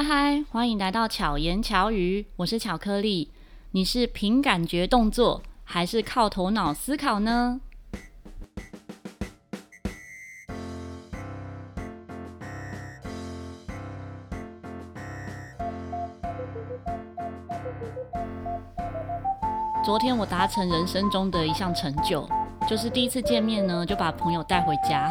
嗨嗨，欢迎来到巧言巧语，我是巧克力。你是凭感觉动作，还是靠头脑思考呢？昨天我达成人生中的一项成就。就是第一次见面呢，就把朋友带回家。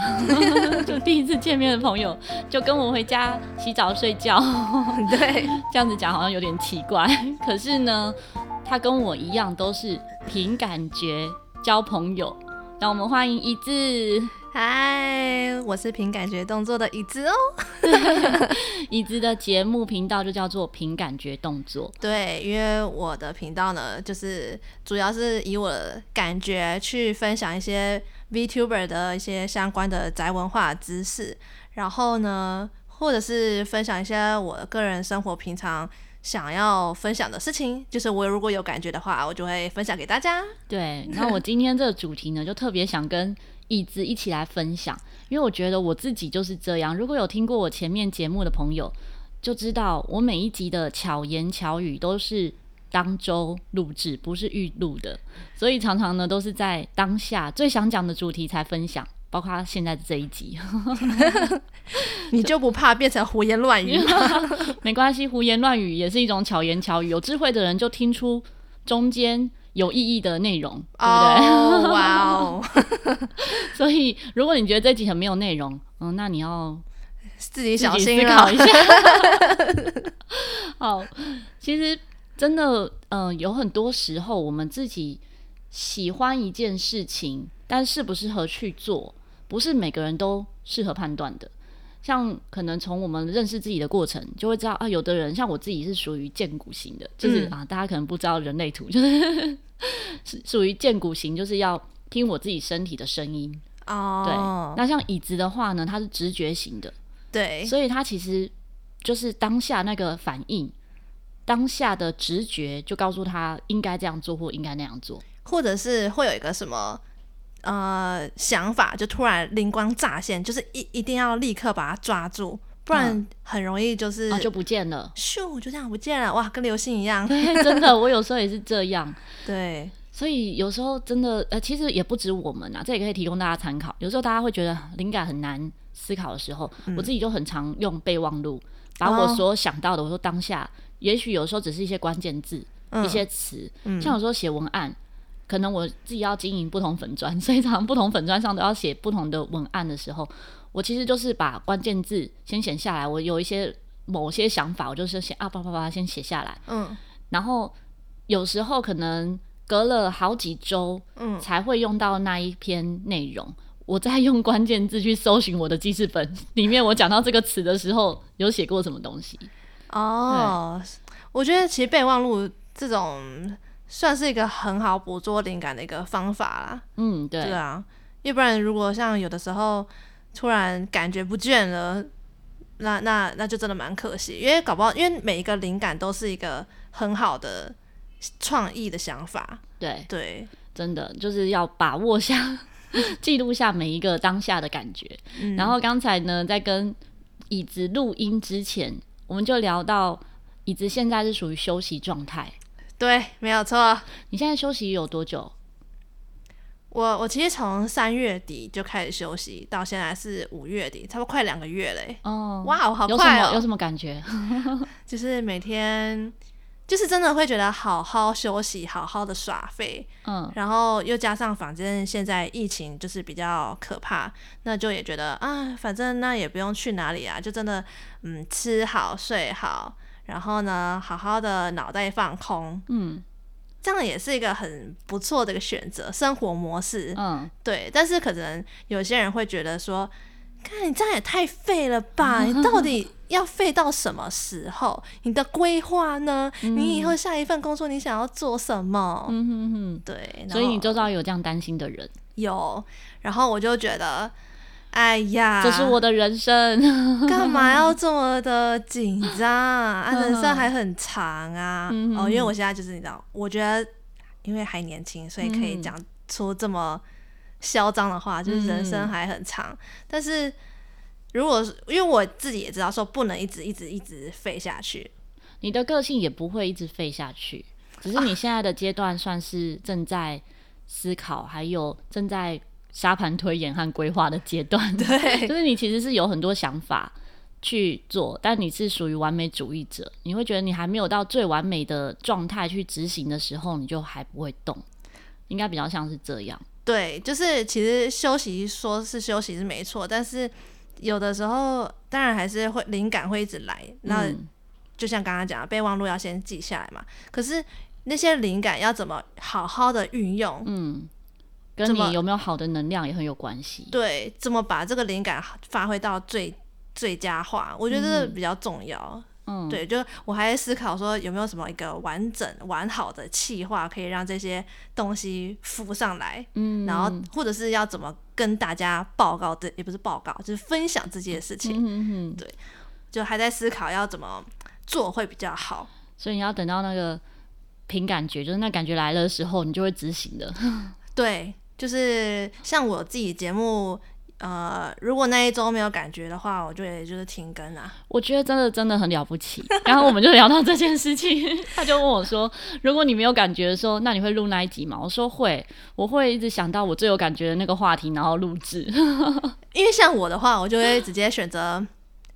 就 第一次见面的朋友，就跟我回家洗澡睡觉。对，这样子讲好像有点奇怪。可是呢，他跟我一样，都是凭感觉交朋友。让我们欢迎一字。嗨，我是凭感觉动作的椅子哦。椅子的节目频道就叫做凭感觉动作。对，因为我的频道呢，就是主要是以我的感觉去分享一些 VTuber 的一些相关的宅文化知识，然后呢，或者是分享一些我个人生活平常想要分享的事情。就是我如果有感觉的话，我就会分享给大家。对，那我今天这个主题呢，就特别想跟椅子一起来分享，因为我觉得我自己就是这样。如果有听过我前面节目的朋友，就知道我每一集的巧言巧语都是当周录制，不是预录的，所以常常呢都是在当下最想讲的主题才分享，包括现在的这一集。你就不怕变成胡言乱语吗？没关系，胡言乱语也是一种巧言巧语，有智慧的人就听出中间。有意义的内容，对不对？哇哦！所以，如果你觉得这集很没有内容，嗯，那你要自己小心思考一下。好，其实真的，嗯、呃，有很多时候我们自己喜欢一件事情，但适不适合去做，不是每个人都适合判断的。像可能从我们认识自己的过程，就会知道啊，有的人像我自己是属于荐骨型的，就是、嗯、啊，大家可能不知道人类图，就是是属于荐骨型，就是要听我自己身体的声音哦。对，那像椅子的话呢，它是直觉型的，对，所以它其实就是当下那个反应，当下的直觉就告诉他应该这样做或应该那样做，或者是会有一个什么。呃，想法就突然灵光乍现，就是一一定要立刻把它抓住，不然很容易就是、嗯啊、就不见了，咻就这样不见了，哇，跟流星一样。对，真的，我有时候也是这样。对，所以有时候真的，呃，其实也不止我们啊，这也可以提供大家参考。有时候大家会觉得灵感很难思考的时候，嗯、我自己就很常用备忘录，把我所想到的，我说当下，哦、也许有时候只是一些关键字、嗯、一些词，嗯、像有时候写文案。可能我自己要经营不同粉砖，所以常常不同粉砖上都要写不同的文案的时候，我其实就是把关键字先写下来。我有一些某些想法，我就是写啊，叭叭叭，先写下来。嗯，然后有时候可能隔了好几周，嗯，才会用到那一篇内容。嗯、我在用关键字去搜寻我的记事本里面，我讲到这个词的时候，有写过什么东西？哦，我觉得其实备忘录这种。算是一个很好捕捉灵感的一个方法啦。嗯，对，对啊，要不然如果像有的时候突然感觉不见了，那那那就真的蛮可惜。因为搞不好，因为每一个灵感都是一个很好的创意的想法。对对，对真的就是要把握下，记录下每一个当下的感觉。嗯、然后刚才呢，在跟椅子录音之前，我们就聊到椅子现在是属于休息状态。对，没有错。你现在休息有多久？我我其实从三月底就开始休息，到现在是五月底，差不多快两个月嘞。哦，哇，好快哦！有什么感觉？就是每天，就是真的会觉得好好休息，好好的耍废。嗯，然后又加上反正现在疫情就是比较可怕，那就也觉得啊，反正那也不用去哪里啊，就真的嗯，吃好睡好。然后呢，好好的脑袋放空，嗯，这样也是一个很不错的一个选择生活模式，嗯，对。但是可能有些人会觉得说，看你这样也太废了吧？你到底要废到什么时候？你的规划呢？嗯、你以后下一份工作你想要做什么？嗯哼哼，对。所以你就知道有这样担心的人，有。然后我就觉得。哎呀，这是我的人生，干嘛要这么的紧张啊？人生还很长啊！嗯、哦，因为我现在就是你知道，我觉得因为还年轻，所以可以讲出这么嚣张的话，嗯、就是人生还很长。但是如果是因为我自己也知道说不能一直一直一直废下去，你的个性也不会一直废下去，只是你现在的阶段算是正在思考，还有正在沙盘推演和规划的阶段。对，就是你其实是有很多想法去做，但你是属于完美主义者，你会觉得你还没有到最完美的状态去执行的时候，你就还不会动，应该比较像是这样。对，就是其实休息说是休息是没错，但是。有的时候，当然还是会灵感会一直来。那就像刚刚讲的，备忘录要先记下来嘛。可是那些灵感要怎么好好的运用？嗯，跟你有没有好的能量也很有关系。对，怎么把这个灵感发挥到最最佳化？我觉得这个比较重要。嗯。嗯，对，就我还在思考说有没有什么一个完整完好的气划，可以让这些东西浮上来，嗯，然后或者是要怎么跟大家报告这也不是报告，就是分享这件事情，嗯嗯，对，就还在思考要怎么做会比较好，所以你要等到那个凭感觉，就是那感觉来了的时候，你就会执行的，对，就是像我自己节目。呃，如果那一周没有感觉的话，我就也就是停更啊。我觉得真的真的很了不起。然后我们就聊到这件事情，他就问我说：“如果你没有感觉的时候，那你会录那一集吗？”我说：“会，我会一直想到我最有感觉的那个话题，然后录制。”因为像我的话，我就会直接选择。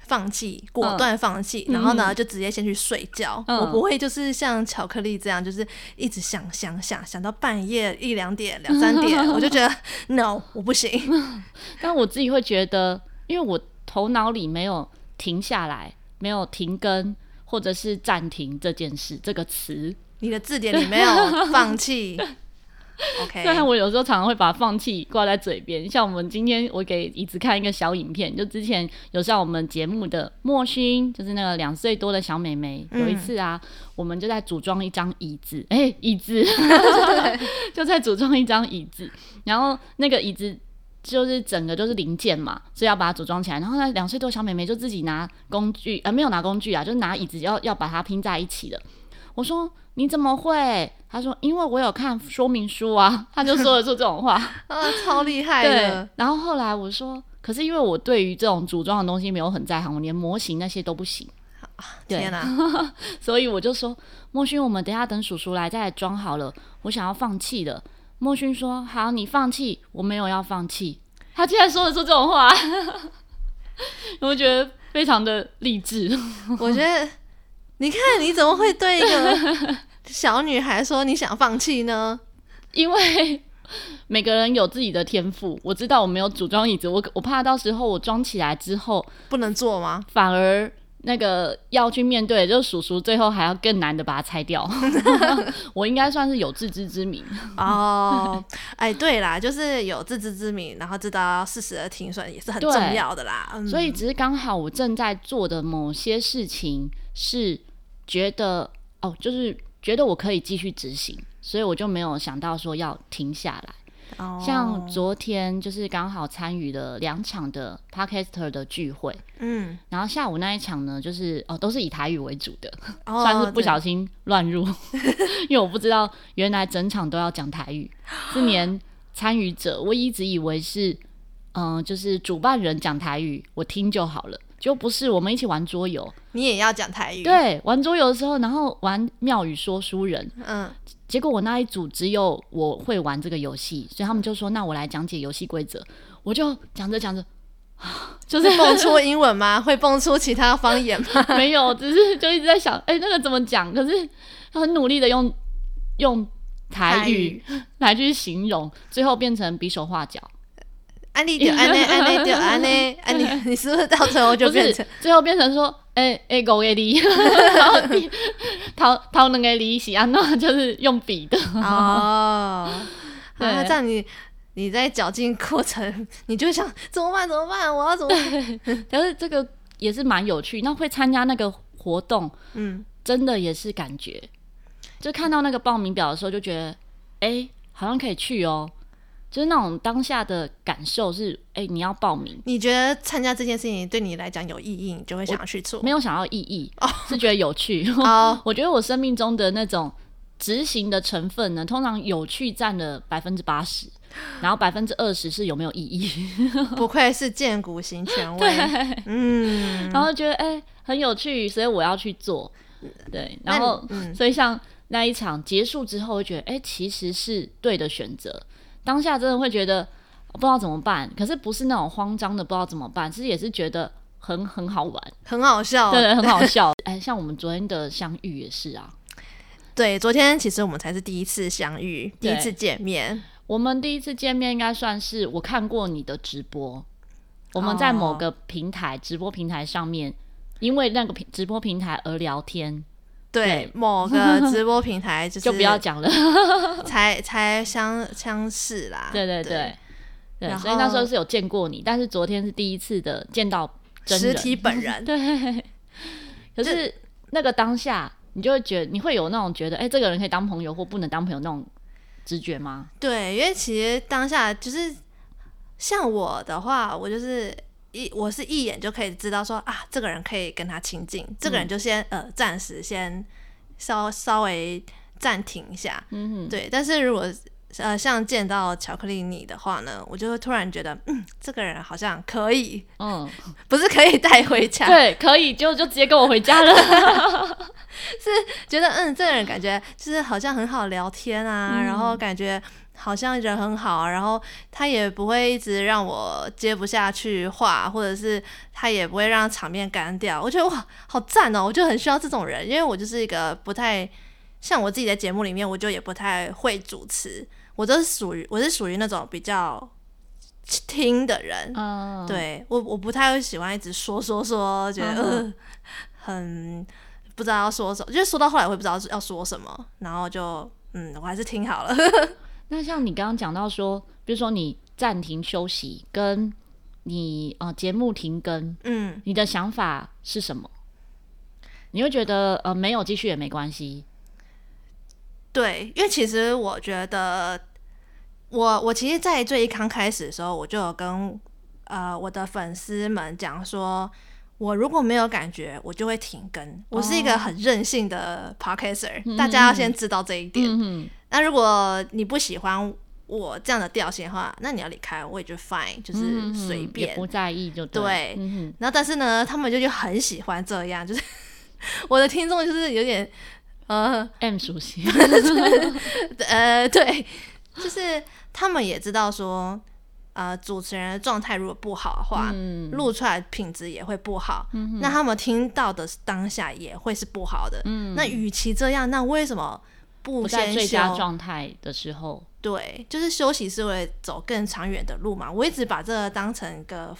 放弃，果断放弃，嗯、然后呢，就直接先去睡觉。嗯、我不会就是像巧克力这样，就是一直想想想想到半夜一两点、两三点，我就觉得 no，我不行。但我自己会觉得，因为我头脑里没有停下来，没有停更或者是暂停这件事这个词，你的字典里没有放弃。OK，虽然我有时候常常会把放弃挂在嘴边，像我们今天我给椅子看一个小影片，就之前有上我们节目的莫勋，就是那个两岁多的小妹妹，有一次啊，嗯、我们就在组装一张椅子，哎、欸，椅子，就在组装一张椅子，然后那个椅子就是整个都是零件嘛，所以要把它组装起来，然后呢，两岁多小妹妹就自己拿工具，呃，没有拿工具啊，就是拿椅子要要把它拼在一起的，我说。你怎么会？他说：“因为我有看说明书啊。”他就说得出这种话，啊，超厉害的。然后后来我说：“可是因为我对于这种组装的东西没有很在行，我连模型那些都不行。”天哪！所以我就说：“莫勋，我们等下等叔叔来再来装好了。”我想要放弃了。莫勋说：“好，你放弃，我没有要放弃。”他竟然说得出这种话，我觉得非常的励志。我觉得。你看，你怎么会对一个 小女孩说你想放弃呢？因为每个人有自己的天赋。我知道我没有组装椅子，我我怕到时候我装起来之后不能坐吗？反而那个要去面对，就是叔叔最后还要更难的把它拆掉。我应该算是有自知之明哦。哎，对啦，就是有自知之明，然后知道适时的停损也是很重要的啦。所以只是刚好我正在做的某些事情。是觉得哦，就是觉得我可以继续执行，所以我就没有想到说要停下来。哦、像昨天就是刚好参与了两场的 Podcaster 的聚会，嗯，然后下午那一场呢，就是哦都是以台语为主的，哦、算是不小心乱入，因为我不知道原来整场都要讲台语，是连参与者我一直以为是嗯、呃，就是主办人讲台语，我听就好了。就不是我们一起玩桌游，你也要讲台语。对，玩桌游的时候，然后玩妙语说书人，嗯，结果我那一组只有我会玩这个游戏，所以他们就说：“那我来讲解游戏规则。”我就讲着讲着，就是蹦出英文吗？会蹦出其他方言吗？没有，只是就一直在想，哎、欸，那个怎么讲？可是很努力的用用台语来去形容，最后变成比手画脚。安利就安利，安利就安利，安利，你是不是到最后就变成最后变成说，哎哎狗给你，然后掏掏能给你洗啊？那就是用笔的哦。对啊，这样你你在绞尽过程，你就想怎么办？怎么办？我要怎么办？但是这个也是蛮有趣。那会参加那个活动，嗯，真的也是感觉，就看到那个报名表的时候，就觉得，哎、欸，好像可以去哦。就是那种当下的感受是，哎、欸，你要报名？你觉得参加这件事情对你来讲有意义，你就会想要去做？没有想要意义，哦、是觉得有趣。哦，我觉得我生命中的那种执行的成分呢，通常有趣占了百分之八十，然后百分之二十是有没有意义。不愧是荐骨型权威，嗯，然后觉得哎、欸、很有趣，所以我要去做。对，然后、嗯、所以像那一场结束之后，会觉得哎、欸、其实是对的选择。当下真的会觉得不知道怎么办，可是不是那种慌张的不知道怎么办，其实也是觉得很很好玩，很好笑，对，对，很好笑。哎、欸，像我们昨天的相遇也是啊。对，昨天其实我们才是第一次相遇，第一次见面。我们第一次见面应该算是我看过你的直播，我们在某个平台、哦、直播平台上面，因为那个平直播平台而聊天。对，对某个 直播平台就是就不要讲了，才才相相识啦。对对对对，对，所以那时候是有见过你，但是昨天是第一次的见到实体本人。对，可是那个当下。你就会觉得你会有那种觉得，哎、欸，这个人可以当朋友或不能当朋友那种直觉吗？对，因为其实当下就是像我的话，我就是一我是一眼就可以知道说啊，这个人可以跟他亲近，这个人就先、嗯、呃暂时先稍稍微暂停一下。嗯，对。但是如果呃，像见到巧克力你的话呢，我就会突然觉得，嗯，这个人好像可以，嗯，不是可以带回家，对，可以就就直接跟我回家了，是觉得，嗯，这个人感觉就是好像很好聊天啊，嗯、然后感觉好像人很好，然后他也不会一直让我接不下去话，或者是他也不会让场面干掉，我觉得哇，好赞哦，我就很需要这种人，因为我就是一个不太像我自己在节目里面，我就也不太会主持。我都是属于，我是属于那种比较听的人，嗯、对我我不太会喜欢一直说说说，觉得、嗯呃、很不知道要说什么，就是说到后来我也不知道要说什么，然后就嗯，我还是听好了。那像你刚刚讲到说，比如说你暂停休息，跟你呃节目停更，嗯，你的想法是什么？你会觉得呃没有继续也没关系？对，因为其实我觉得我，我我其实，在最刚开始的时候，我就有跟呃我的粉丝们讲说，我如果没有感觉，我就会停更。我是一个很任性的 podcaster，哦，大家要先知道这一点。嗯、那如果你不喜欢我这样的调性的话，那你要离开，我也就 fine，就是随便，也不在意就对。对，嗯，然后但是呢，他们就就很喜欢这样，就是 我的听众就是有点。呃，M 熟悉，呃，对，就是他们也知道说，呃，主持人的状态如果不好的话，录、嗯、出来品质也会不好、嗯。那他们听到的当下也会是不好的。嗯、那与其这样，那为什么不先在最佳状态的时候？对，就是休息是为了走更长远的路嘛。我一直把这个当成一个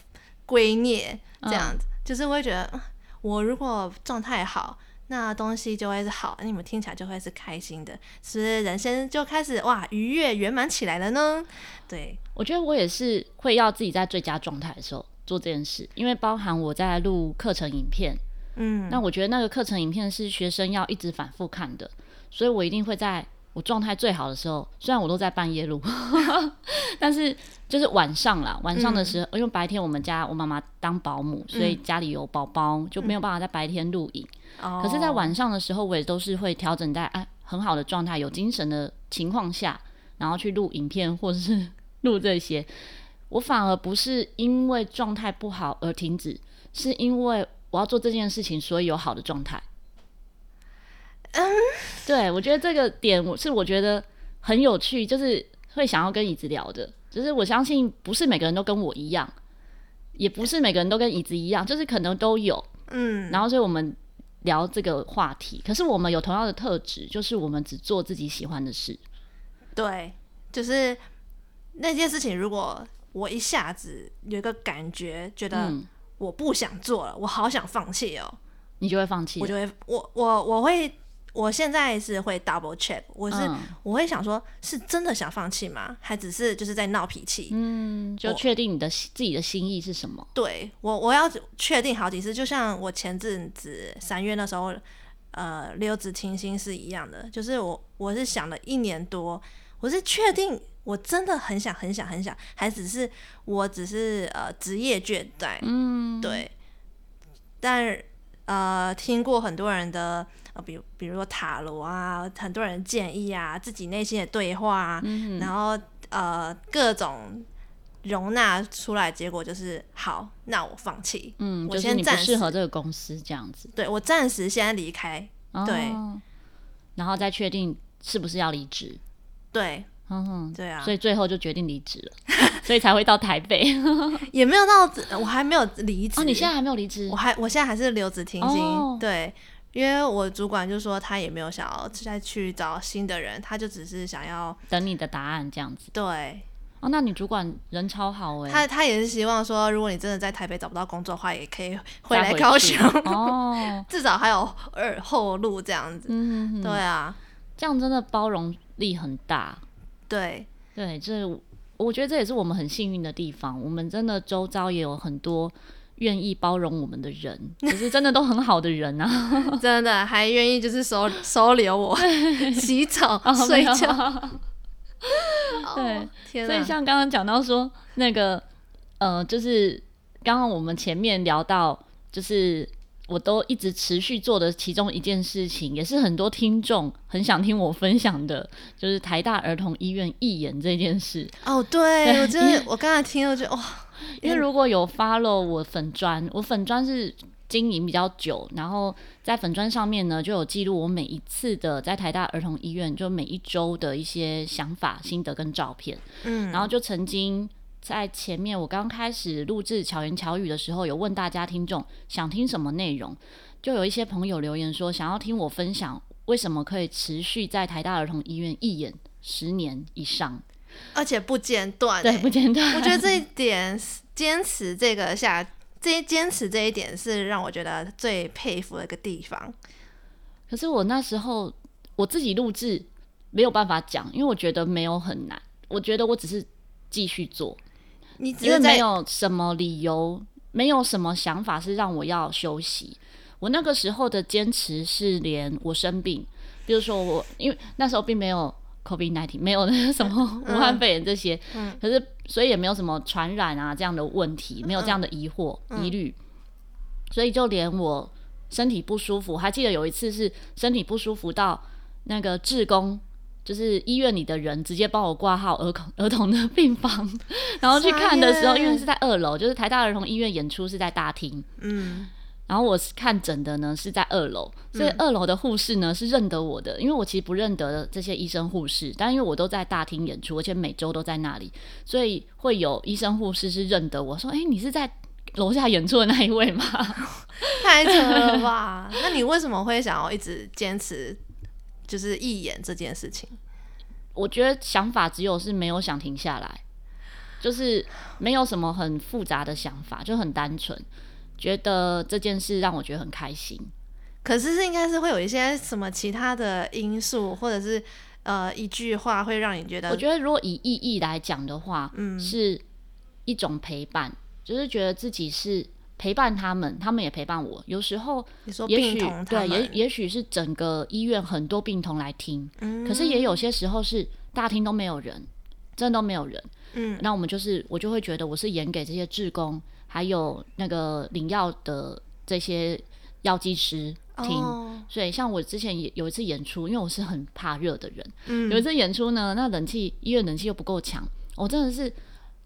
圭臬这样子、嗯，就是我会觉得，我如果状态好。那东西就会是好，你们听起来就会是开心的，是不是人生就开始哇愉悦圆满起来了呢？对，我觉得我也是会要自己在最佳状态的时候做这件事，因为包含我在录课程影片，嗯，那我觉得那个课程影片是学生要一直反复看的，所以我一定会在我状态最好的时候，虽然我都在半夜录，但是就是晚上啦，晚上的时候，嗯、因为白天我们家我妈妈当保姆，所以家里有宝宝、嗯，就没有办法在白天录影。嗯、可是，在晚上的时候，我也都是会调整在哎很好的状态、有精神的情况下，然后去录影片或者是录这些。我反而不是因为状态不好而停止，是因为我要做这件事情，所以有好的状态。嗯，对，我觉得这个点我是我觉得很有趣，就是会想要跟椅子聊的，就是我相信不是每个人都跟我一样，也不是每个人都跟椅子一样，就是可能都有，嗯，然后所以我们聊这个话题，可是我们有同样的特质，就是我们只做自己喜欢的事，对，就是那件事情，如果我一下子有一个感觉，觉得我不想做了，嗯、我好想放弃哦，你就会放弃，我就会，我我我会。我现在是会 double check，我是、嗯、我会想说，是真的想放弃吗？还只是就是在闹脾气？嗯，就确定你的自己的心意是什么？对我，我要确定好几次。就像我前阵子三月那时候，呃，六子听心是一样的，就是我我是想了一年多，我是确定我真的很想很想很想，还只是我只是呃职业倦怠？嗯，对。但呃，听过很多人的。呃，比比如说塔罗啊，很多人建议啊，自己内心的对话啊，嗯、然后呃各种容纳出来，结果就是好，那我放弃，嗯，我先暂时不适合这个公司这样子，对我暂时先离开，哦、对，然后再确定是不是要离职，对。嗯哼，对啊，所以最后就决定离职了，所以才会到台北。也没有到，我还没有离职。哦，你现在还没有离职？我还，我现在还是留职停薪。哦、对，因为我主管就说他也没有想要再去找新的人，他就只是想要等你的答案这样子。对，哦，那你主管人超好哎。他他也是希望说，如果你真的在台北找不到工作的话，也可以回来高雄哦，至少还有二后路这样子。嗯哼哼，对啊，这样真的包容力很大。对对，这我觉得这也是我们很幸运的地方。我们真的周遭也有很多愿意包容我们的人，可是真的都很好的人啊，真的还愿意就是收 收留我洗澡、哦、睡觉。对，哦、所以像刚刚讲到说那个，呃，就是刚刚我们前面聊到，就是。我都一直持续做的其中一件事情，也是很多听众很想听我分享的，就是台大儿童医院义演这件事。哦，对，对我真的，我刚才听了就哇，因为如果有 follow 我粉砖，我粉砖是经营比较久，然后在粉砖上面呢就有记录我每一次的在台大儿童医院，就每一周的一些想法、心得跟照片。嗯，然后就曾经。在前面，我刚开始录制巧言巧语的时候，有问大家听众想听什么内容，就有一些朋友留言说想要听我分享为什么可以持续在台大儿童医院一演十年以上，而且不间断。对，不间断。我觉得这一点坚持这个下，这坚持这一点是让我觉得最佩服的一个地方。可是我那时候我自己录制没有办法讲，因为我觉得没有很难，我觉得我只是继续做。你只因为没有什么理由，没有什么想法是让我要休息。我那个时候的坚持是，连我生病，比如说我，因为那时候并没有 COVID-19，没有那个什么武汉肺炎这些，嗯、可是所以也没有什么传染啊这样的问题，没有这样的疑惑、嗯、疑虑，所以就连我身体不舒服，还记得有一次是身体不舒服到那个志工。就是医院里的人直接帮我挂号儿童儿童的病房，然后去看的时候，因为是在二楼，就是台大儿童医院演出是在大厅，嗯，然后我是看诊的呢是在二楼，所以二楼的护士呢是认得我的，因为我其实不认得这些医生护士，但因为我都在大厅演出，而且每周都在那里，所以会有医生护士是认得我说，哎、欸，你是在楼下演出的那一位吗？太扯了吧？那你为什么会想要一直坚持？就是义演这件事情，我觉得想法只有是没有想停下来，就是没有什么很复杂的想法，就很单纯，觉得这件事让我觉得很开心。可是是应该是会有一些什么其他的因素，或者是呃一句话会让你觉得？我觉得如果以意义来讲的话，嗯，是一种陪伴，就是觉得自己是。陪伴他们，他们也陪伴我。有时候，也许对，也也许是整个医院很多病童来听，嗯，可是也有些时候是大厅都没有人，真的都没有人。嗯，那我们就是我就会觉得我是演给这些志工，还有那个领药的这些药剂师听。哦，所以像我之前也有一次演出，因为我是很怕热的人，嗯，有一次演出呢，那冷气医院冷气又不够强，我真的是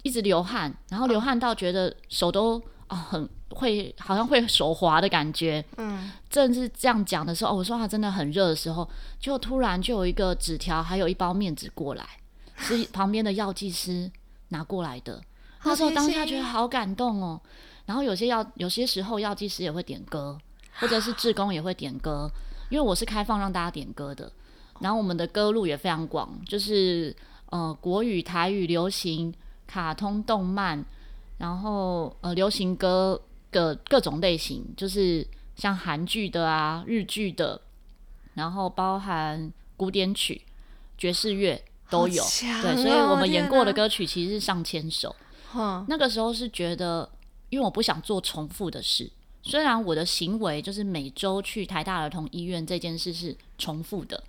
一直流汗，然后流汗到觉得手都啊，哦，很。会好像会手滑的感觉，嗯，正是这样讲的时候，哦，我说他真的很热的时候，就突然就有一个纸条，还有一包面纸过来，是旁边的药剂师拿过来的。那时候当下觉得好感动哦。然后有些药，有些时候药剂师也会点歌，或者是志工也会点歌，因为我是开放让大家点歌的。然后我们的歌路也非常广，就是呃国语、台语、流行、卡通、动漫，然后呃流行歌。各各种类型，就是像韩剧的啊、日剧的，然后包含古典曲、爵士乐都有。哦、对，所以我们演过的歌曲其实是上千首。那个时候是觉得，因为我不想做重复的事。虽然我的行为就是每周去台大儿童医院这件事是重复的，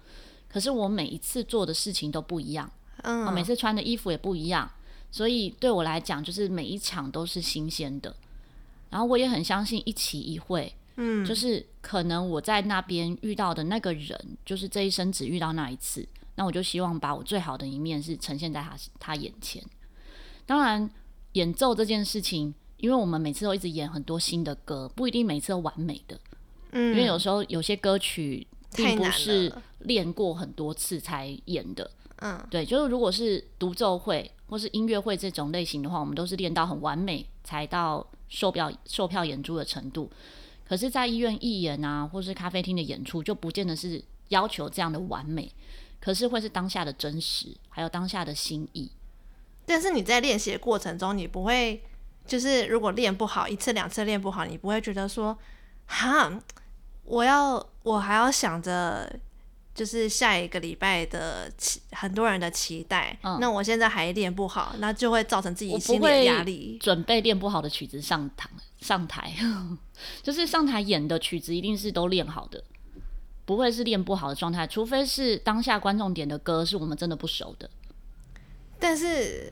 可是我每一次做的事情都不一样。嗯，我每次穿的衣服也不一样，所以对我来讲，就是每一场都是新鲜的。然后我也很相信一期一会，嗯，就是可能我在那边遇到的那个人，就是这一生只遇到那一次，那我就希望把我最好的一面是呈现在他他眼前。当然，演奏这件事情，因为我们每次都一直演很多新的歌，不一定每次都完美的。嗯，因为有时候有些歌曲并不是练过很多次才演的。嗯，对，就是如果是独奏会或是音乐会这种类型的话，我们都是练到很完美才到售票售票演出的程度。可是，在医院义演啊，或是咖啡厅的演出，就不见得是要求这样的完美，可是会是当下的真实，还有当下的心意。但是你在练习的过程中，你不会就是如果练不好一次两次练不好，你不会觉得说，哈，我要我还要想着。就是下一个礼拜的期，很多人的期待。嗯，那我现在还练不好，那就会造成自己心理的压力。准备练不好的曲子上台，上台 就是上台演的曲子一定是都练好的，不会是练不好的状态，除非是当下观众点的歌是我们真的不熟的。但是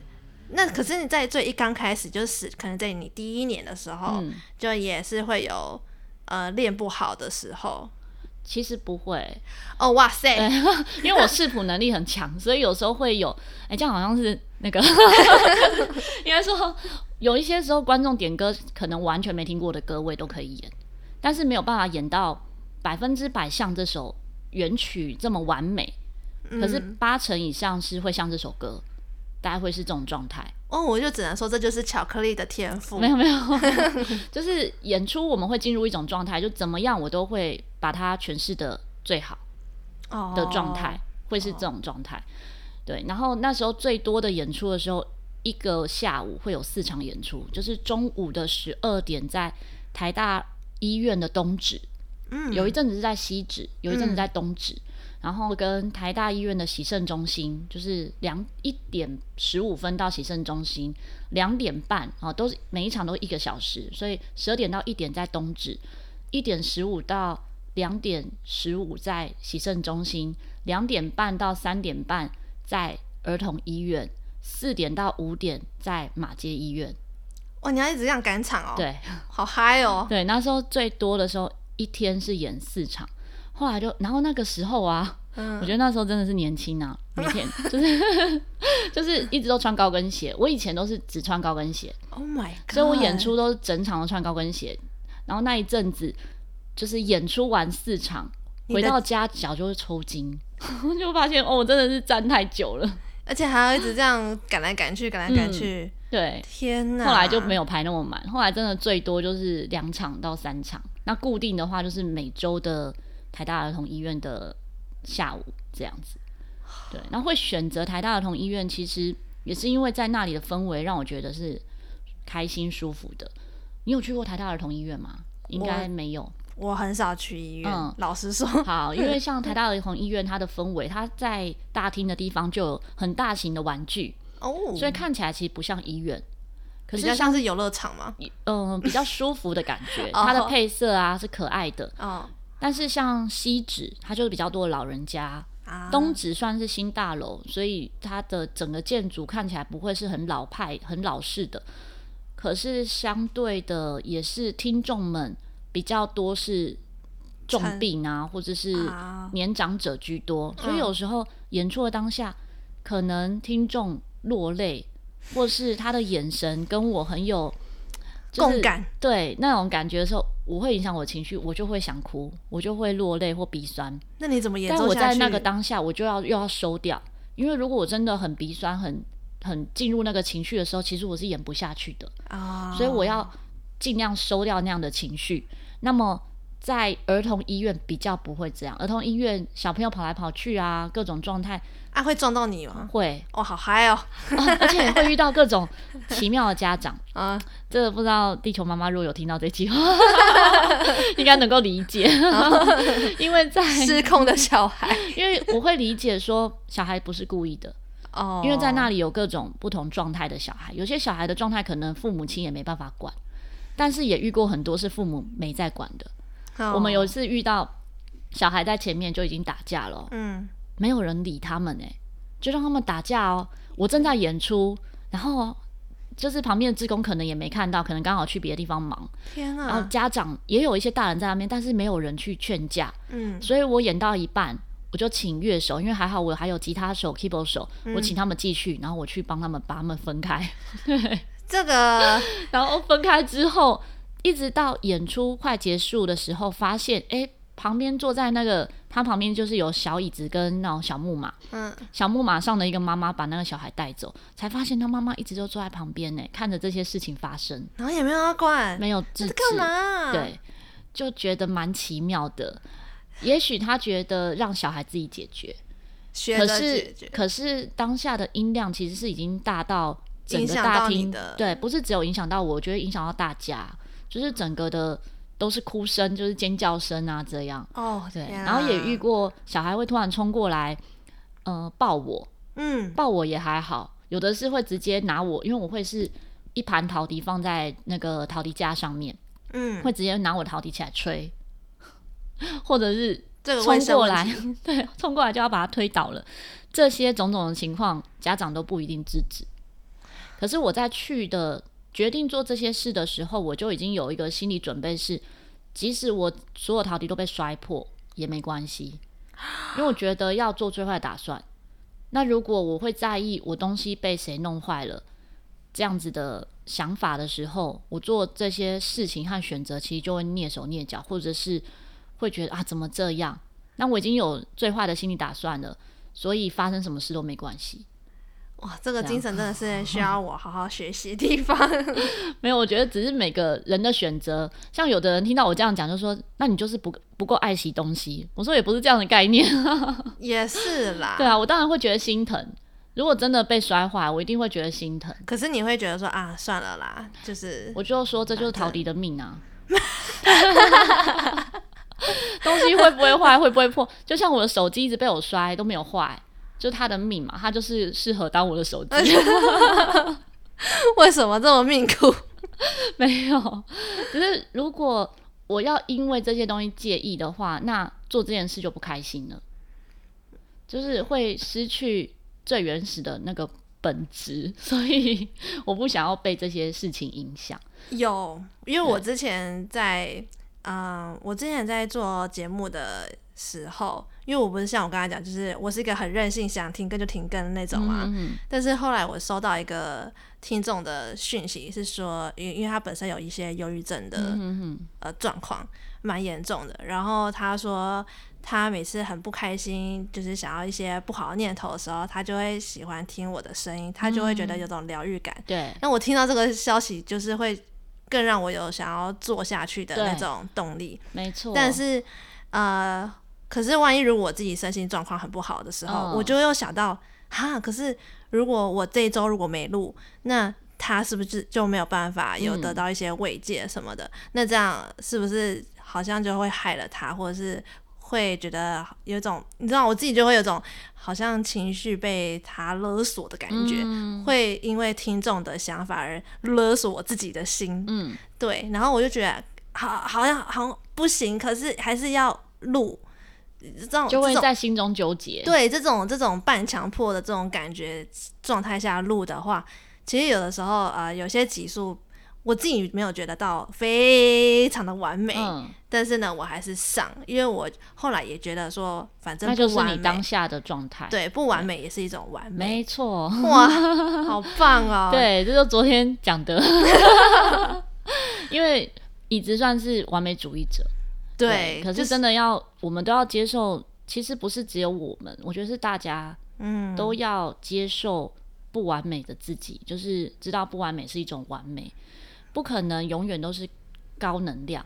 那可是你在最一刚开始，就是可能在你第一年的时候，嗯，就也是会有呃练不好的时候。其实不会哦，哇塞！因为我视谱能力很强，所以有时候会有，哎，这样好像是那个 应该说有一些时候观众点歌可能完全没听过的歌，我也都可以演，但是没有办法演到百分之百像这首原曲这么完美，可是八成以上是会像这首歌。大概会是这种状态哦，我就只能说这就是巧克力的天赋。没有没有，就是演出我们会进入一种状态，就怎么样我都会把它诠释的最好的状态，哦、会是这种状态。对，然后那时候最多的演出的时候，一个下午会有四场演出，就是中午的十二点在台大医院的东址，嗯，有一阵子是在西址，有一阵子在东址。嗯然后跟台大医院的洗肾中心，就是两一点十五分到洗肾中心，两点半啊，都是每一场都一个小时，所以十二点到一点在东址，一点十五到两点十五在洗肾中心，两点半到三点半在儿童医院，四点到五点在马街医院。哇，你要一直这样赶场哦？对，好嗨哦！对，那时候最多的时候一天是演四场。后来就，然后那个时候啊，嗯、我觉得那时候真的是年轻啊，每天 就是 就是一直都穿高跟鞋。我以前都是只穿高跟鞋，Oh my God！所以我演出都是整场都穿高跟鞋。然后那一阵子，就是演出完四场，回到家脚就会抽筋，就发现哦，我真的是站太久了，而且还要一直这样赶来赶去，赶来赶去。嗯、对，天哪！后来就没有排那么满，后来真的最多就是两场到三场。那固定的话就是每周的。台大儿童医院的下午这样子，对，然后会选择台大儿童医院，其实也是因为在那里的氛围让我觉得是开心舒服的。你有去过台大儿童医院吗？应该没有。我很少去医院，嗯，老实说。好，因为像台大儿童医院，它的氛围，它在大厅的地方就有很大型的玩具哦，所以看起来其实不像医院，可是像，像是游乐场吗？嗯，比较舒服的感觉，它的配色啊是可爱的，哦。但是像西址，它就是比较多的老人家；啊、东址算是新大楼，所以它的整个建筑看起来不会是很老派、很老式的。可是相对的，也是听众们比较多是重病啊，或者是年长者居多，啊、所以有时候演出的当下，可能听众落泪，或是他的眼神跟我很有。就是、共感，对那种感觉的时候，我会影响我情绪，我就会想哭，我就会落泪或鼻酸。那你怎么演奏？但我在那个当下，我就要又要收掉，因为如果我真的很鼻酸、很很进入那个情绪的时候，其实我是演不下去的啊。Oh. 所以我要尽量收掉那样的情绪。那么在儿童医院比较不会这样，儿童医院小朋友跑来跑去啊，各种状态。啊，会撞到你吗？会，哦，好嗨哦！而且会遇到各种奇妙的家长 啊，这个不知道地球妈妈如果有听到这句话，应该能够理解，因为在失控的小孩，因为我会理解说小孩不是故意的哦，因为在那里有各种不同状态的小孩，有些小孩的状态可能父母亲也没办法管，但是也遇过很多是父母没在管的。哦、我们有一次遇到小孩在前面就已经打架了，嗯。没有人理他们哎、欸，就让他们打架哦。我正在演出，然后就是旁边的职工可能也没看到，可能刚好去别的地方忙。天啊！然后家长也有一些大人在那边，但是没有人去劝架。嗯，所以我演到一半，我就请乐手，因为还好我还有吉他手、keyboard 手，嗯、我请他们继续，然后我去帮他们把他们分开。对，这个，然后分开之后，一直到演出快结束的时候，发现哎。欸旁边坐在那个，他旁边就是有小椅子跟那种小木马。嗯，小木马上的一个妈妈把那个小孩带走，才发现他妈妈一直都坐在旁边呢，看着这些事情发生，然后也没有要管，没有制止，干嘛？对，就觉得蛮奇妙的。也许他觉得让小孩自己解决，学可是可是当下的音量其实是已经大到整个大厅的，对，不是只有影响到我，我觉得影响到大家，就是整个的。都是哭声，就是尖叫声啊，这样。哦，对。啊、然后也遇过小孩会突然冲过来，呃，抱我。嗯，抱我也还好。有的是会直接拿我，因为我会是一盘陶笛放在那个陶笛架上面。嗯，会直接拿我陶笛起来吹，或者是冲过来，对，冲过来就要把他推倒了。这些种种的情况，家长都不一定制止。可是我在去的。决定做这些事的时候，我就已经有一个心理准备是，即使我所有陶笛都被摔破也没关系，因为我觉得要做最坏打算。那如果我会在意我东西被谁弄坏了这样子的想法的时候，我做这些事情和选择，其实就会蹑手蹑脚，或者是会觉得啊，怎么这样？那我已经有最坏的心理打算了，所以发生什么事都没关系。哇，这个精神真的是 需要我好好学习的地方。没有，我觉得只是每个人的选择。像有的人听到我这样讲，就说：“那你就是不不够爱惜东西。”我说：“也不是这样的概念。”也是啦。对啊，我当然会觉得心疼。如果真的被摔坏，我一定会觉得心疼。可是你会觉得说：“啊，算了啦。”就是我就说，这就是陶笛的命啊。东西会不会坏，会不会破？就像我的手机一直被我摔都没有坏。就他的命嘛，他就是适合当我的手机。为什么这么命苦？没有，只是如果我要因为这些东西介意的话，那做这件事就不开心了，就是会失去最原始的那个本质，所以我不想要被这些事情影响。有，因为我之前在，嗯、呃，我之前在做节目的时候。因为我不是像我刚才讲，就是我是一个很任性，想停更就停更的那种嘛。嗯嗯，但是后来我收到一个听众的讯息，是说，因因为他本身有一些忧郁症的呃状况，蛮严重的。然后他说，他每次很不开心，就是想要一些不好的念头的时候，他就会喜欢听我的声音，他就会觉得有种疗愈感。对。那我听到这个消息，就是会更让我有想要做下去的那种动力。没错。但是呃。可是，万一如果我自己身心状况很不好的时候，哦、我就又想到，哈，可是如果我这一周如果没录，那他是不是就没有办法有得到一些慰藉什么的？嗯、那这样是不是好像就会害了他，或者是会觉得有种，你知道，我自己就会有种好像情绪被他勒索的感觉，嗯、会因为听众的想法而勒索我自己的心。嗯，对。然后我就觉得，好，好像好像不行，可是还是要录。这种就会在心中纠结。对，这种这种半强迫的这种感觉状态下录的话，其实有的时候呃，有些集数我自己没有觉得到非常的完美，嗯、但是呢，我还是上，因为我后来也觉得说，反正那就是你当下的状态，对，不完美也是一种完美，没错，哇，好棒哦！对，这就昨天讲的，因为椅子算是完美主义者。对，可是真的要，就是、我们都要接受。其实不是只有我们，我觉得是大家，嗯，都要接受不完美的自己，嗯、就是知道不完美是一种完美，不可能永远都是高能量。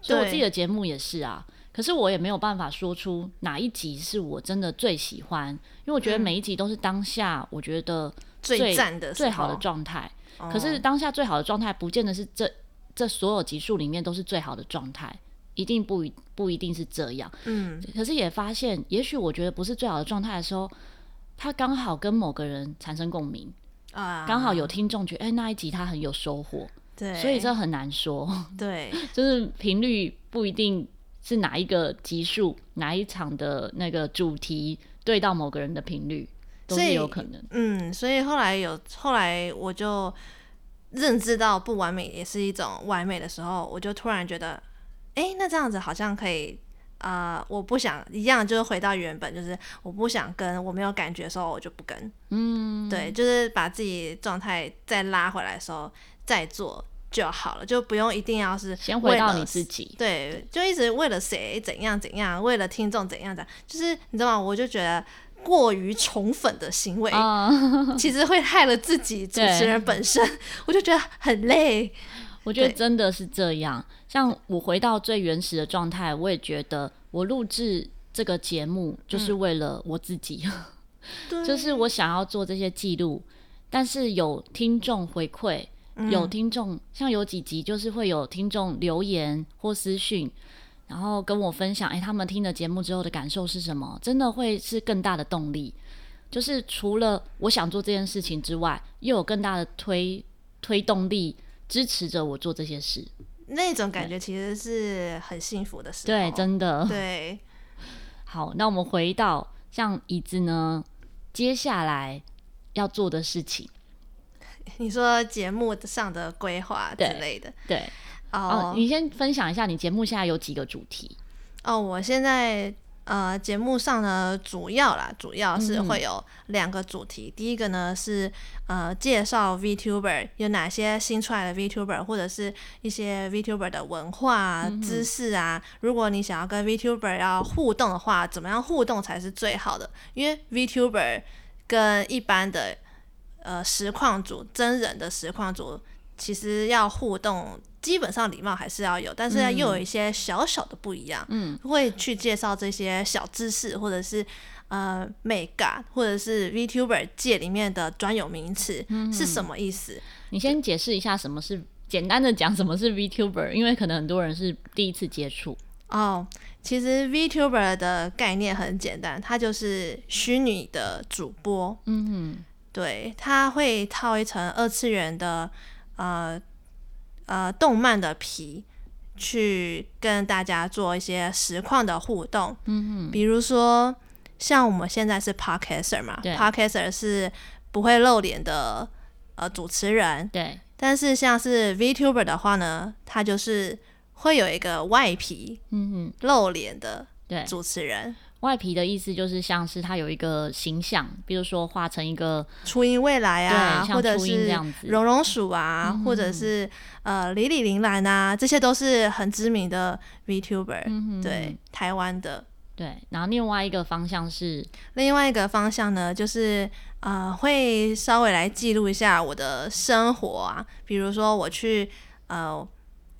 所以我自己的节目也是啊，可是我也没有办法说出哪一集是我真的最喜欢，因为我觉得每一集都是当下我觉得最最赞的、最好的状态。哦、可是当下最好的状态，不见得是这这所有集数里面都是最好的状态。一定不一不一定是这样，嗯，可是也发现，也许我觉得不是最好的状态的时候，他刚好跟某个人产生共鸣啊，刚好有听众觉得，哎、欸，那一集他很有收获，对，所以这很难说，对，就是频率不一定是哪一个集数，哪一场的那个主题对到某个人的频率都是有可能，嗯，所以后来有后来我就认知到不完美也是一种完美的时候，我就突然觉得。哎，那这样子好像可以啊、呃，我不想一样，就是回到原本，就是我不想跟，我没有感觉的时候，我就不跟。嗯，对，就是把自己状态再拉回来的时候再做就好了，就不用一定要是先回到你自己。对，就一直为了谁怎样怎样，为了听众怎样怎样，就是你知道吗？我就觉得过于宠粉的行为，嗯、其实会害了自己主持人本身，我就觉得很累。我觉得真的是这样。像我回到最原始的状态，我也觉得我录制这个节目就是为了我自己，嗯、就是我想要做这些记录。但是有听众回馈，有听众、嗯、像有几集就是会有听众留言或私讯，然后跟我分享，哎，他们听了节目之后的感受是什么？真的会是更大的动力。就是除了我想做这件事情之外，又有更大的推推动力支持着我做这些事。那种感觉其实是很幸福的事。对，真的。对，好，那我们回到像椅子呢，接下来要做的事情。你说节目上的规划之类的，对。哦，oh, 你先分享一下，你节目现在有几个主题？哦，oh, 我现在。呃，节目上呢，主要啦，主要是会有两个主题。嗯、第一个呢是呃，介绍 VTuber 有哪些新出来的 VTuber，或者是一些 VTuber 的文化、嗯、知识啊。如果你想要跟 VTuber 要互动的话，怎么样互动才是最好的？因为 VTuber 跟一般的呃实况组、真人的实况主，其实要互动。基本上礼貌还是要有，但是又有一些小小的不一样。嗯，会去介绍这些小知识，或者是呃美感，或者是 VTuber 界里面的专有名词是什么意思？你先解释一下什么是简单的讲什么是 VTuber，因为可能很多人是第一次接触。哦，其实 VTuber 的概念很简单，它就是虚拟的主播。嗯哼，对，它会套一层二次元的呃。呃，动漫的皮去跟大家做一些实况的互动，嗯哼，比如说像我们现在是 Podcaster 嘛，Podcaster 是不会露脸的呃主持人，对，但是像是 VTuber 的话呢，他就是会有一个外皮，嗯哼，露脸的主持人。外皮的意思就是像是它有一个形象，比如说画成一个初音未来啊，或者是绒绒鼠啊，或者是呃李李铃兰啊，这些都是很知名的 VTuber，嗯，对，台湾的。对，然后另外一个方向是，另外一个方向呢，就是呃会稍微来记录一下我的生活啊，比如说我去呃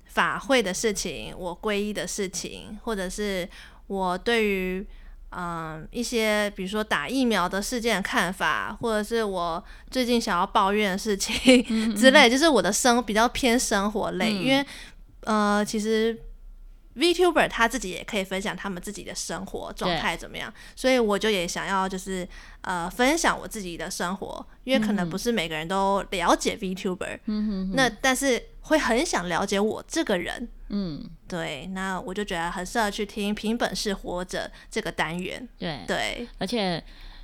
法会的事情，我皈依的事情，或者是我对于嗯，一些比如说打疫苗的事件的看法，或者是我最近想要抱怨的事情 之类，就是我的生比较偏生活类，嗯、因为呃，其实 VTuber 他自己也可以分享他们自己的生活状态怎么样，所以我就也想要就是呃分享我自己的生活，因为可能不是每个人都了解 VTuber，嗯哼哼，那但是会很想了解我这个人。嗯，对，那我就觉得很适合去听《凭本事活着》这个单元。对对，对而且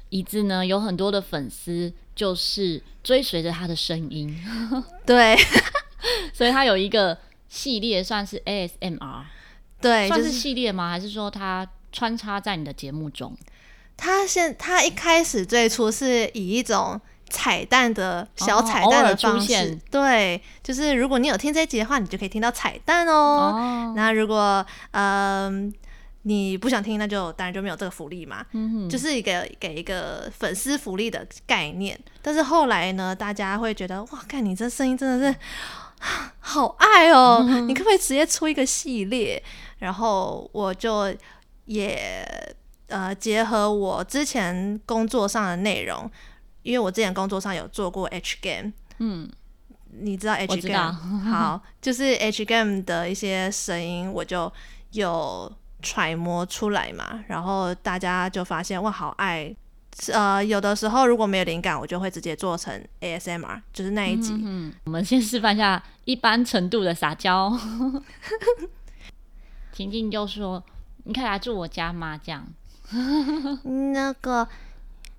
椅子呢有很多的粉丝，就是追随着他的声音。对，所以他有一个系列，算是 ASMR。对，算是系列吗？还是说它穿插在你的节目中？它现它一开始最初是以一种。彩蛋的小彩蛋的方式，哦、对，就是如果你有听这一集的话，你就可以听到彩蛋哦。哦那如果嗯、呃、你不想听，那就当然就没有这个福利嘛。嗯哼，就是一个给一个粉丝福利的概念。但是后来呢，大家会觉得哇，看你这声音真的是好爱哦，嗯、你可不可以直接出一个系列？然后我就也呃结合我之前工作上的内容。因为我之前工作上有做过 H game，嗯，你知道 H game？好，就是 H game 的一些声音，我就有揣摩出来嘛，然后大家就发现哇，好爱，呃，有的时候如果没有灵感，我就会直接做成 ASMR，就是那一集。嗯，嗯，我们先示范一下一般程度的撒娇。婷婷就说：“你可以来住我家吗？”这样，那个，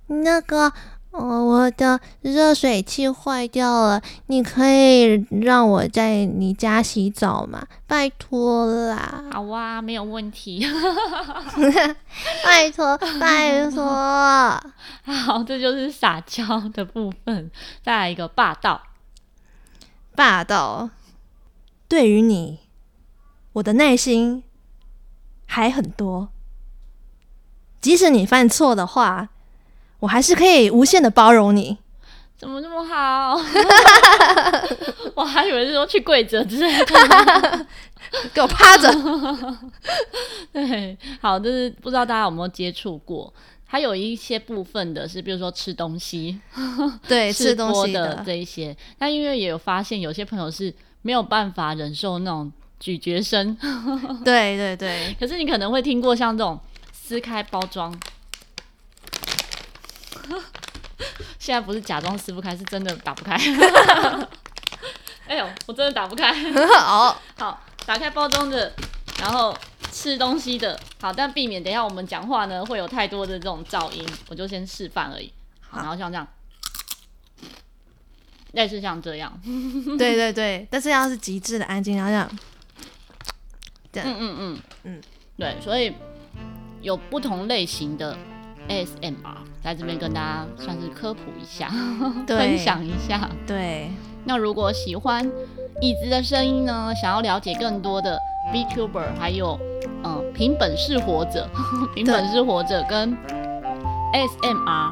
那个。哦，我的热水器坏掉了，你可以让我在你家洗澡吗？拜托啦！好啊，没有问题。拜托，拜托。好，这就是撒娇的部分。再来一个霸道，霸道。对于你，我的耐心还很多。即使你犯错的话，我还是可以无限的包容你。怎么这么好？我还以为是说去跪着之类的，给我趴着。对，好，就是不知道大家有没有接触过，还有一些部分的是，比如说吃东西，对，吃东西的这一些。但因为也有发现，有些朋友是没有办法忍受那种咀嚼声。对对对。可是你可能会听过像这种。撕开包装，现在不是假装撕不开，是真的打不开。哎呦，我真的打不开。好，好，打开包装的，然后吃东西的，好，但避免等一下我们讲话呢会有太多的这种噪音，我就先示范而已。好，然后像这样，类似像这样。对对对，但是要是极致的安静，然后这样。嗯嗯嗯嗯，对，所以。有不同类型的 ASMR，在这边跟大家算是科普一下，分享一下。对，那如果喜欢椅子的声音呢，想要了解更多的 VTuber，还有嗯凭本事活着，凭本事活着跟 ASMR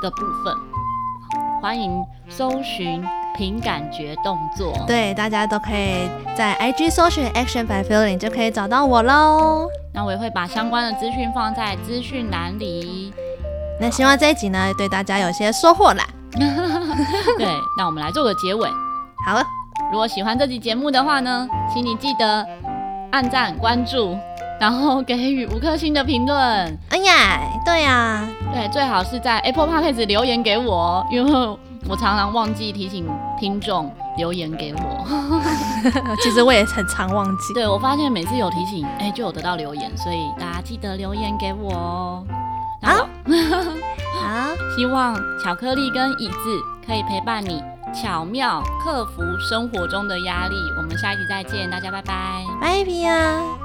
的部分，欢迎搜寻凭感觉动作。对，大家都可以在 IG 搜寻 Action by Feeling 就可以找到我喽。那我也会把相关的资讯放在资讯栏里。那希望这一集呢，对大家有些收获啦。对，那我们来做个结尾。好了，如果喜欢这集节目的话呢，请你记得按赞、关注，然后给予五颗星的评论。哎呀，对呀、啊，对，最好是在 Apple Podcast 留言给我，因为我常常忘记提醒听众。留言给我，其实我也很常忘记。对，我发现每次有提醒，哎、欸，就有得到留言，所以大家记得留言给我哦。好，好，希望巧克力跟椅子可以陪伴你，巧妙克服生活中的压力。我们下一集再见，大家拜拜，拜拜啊。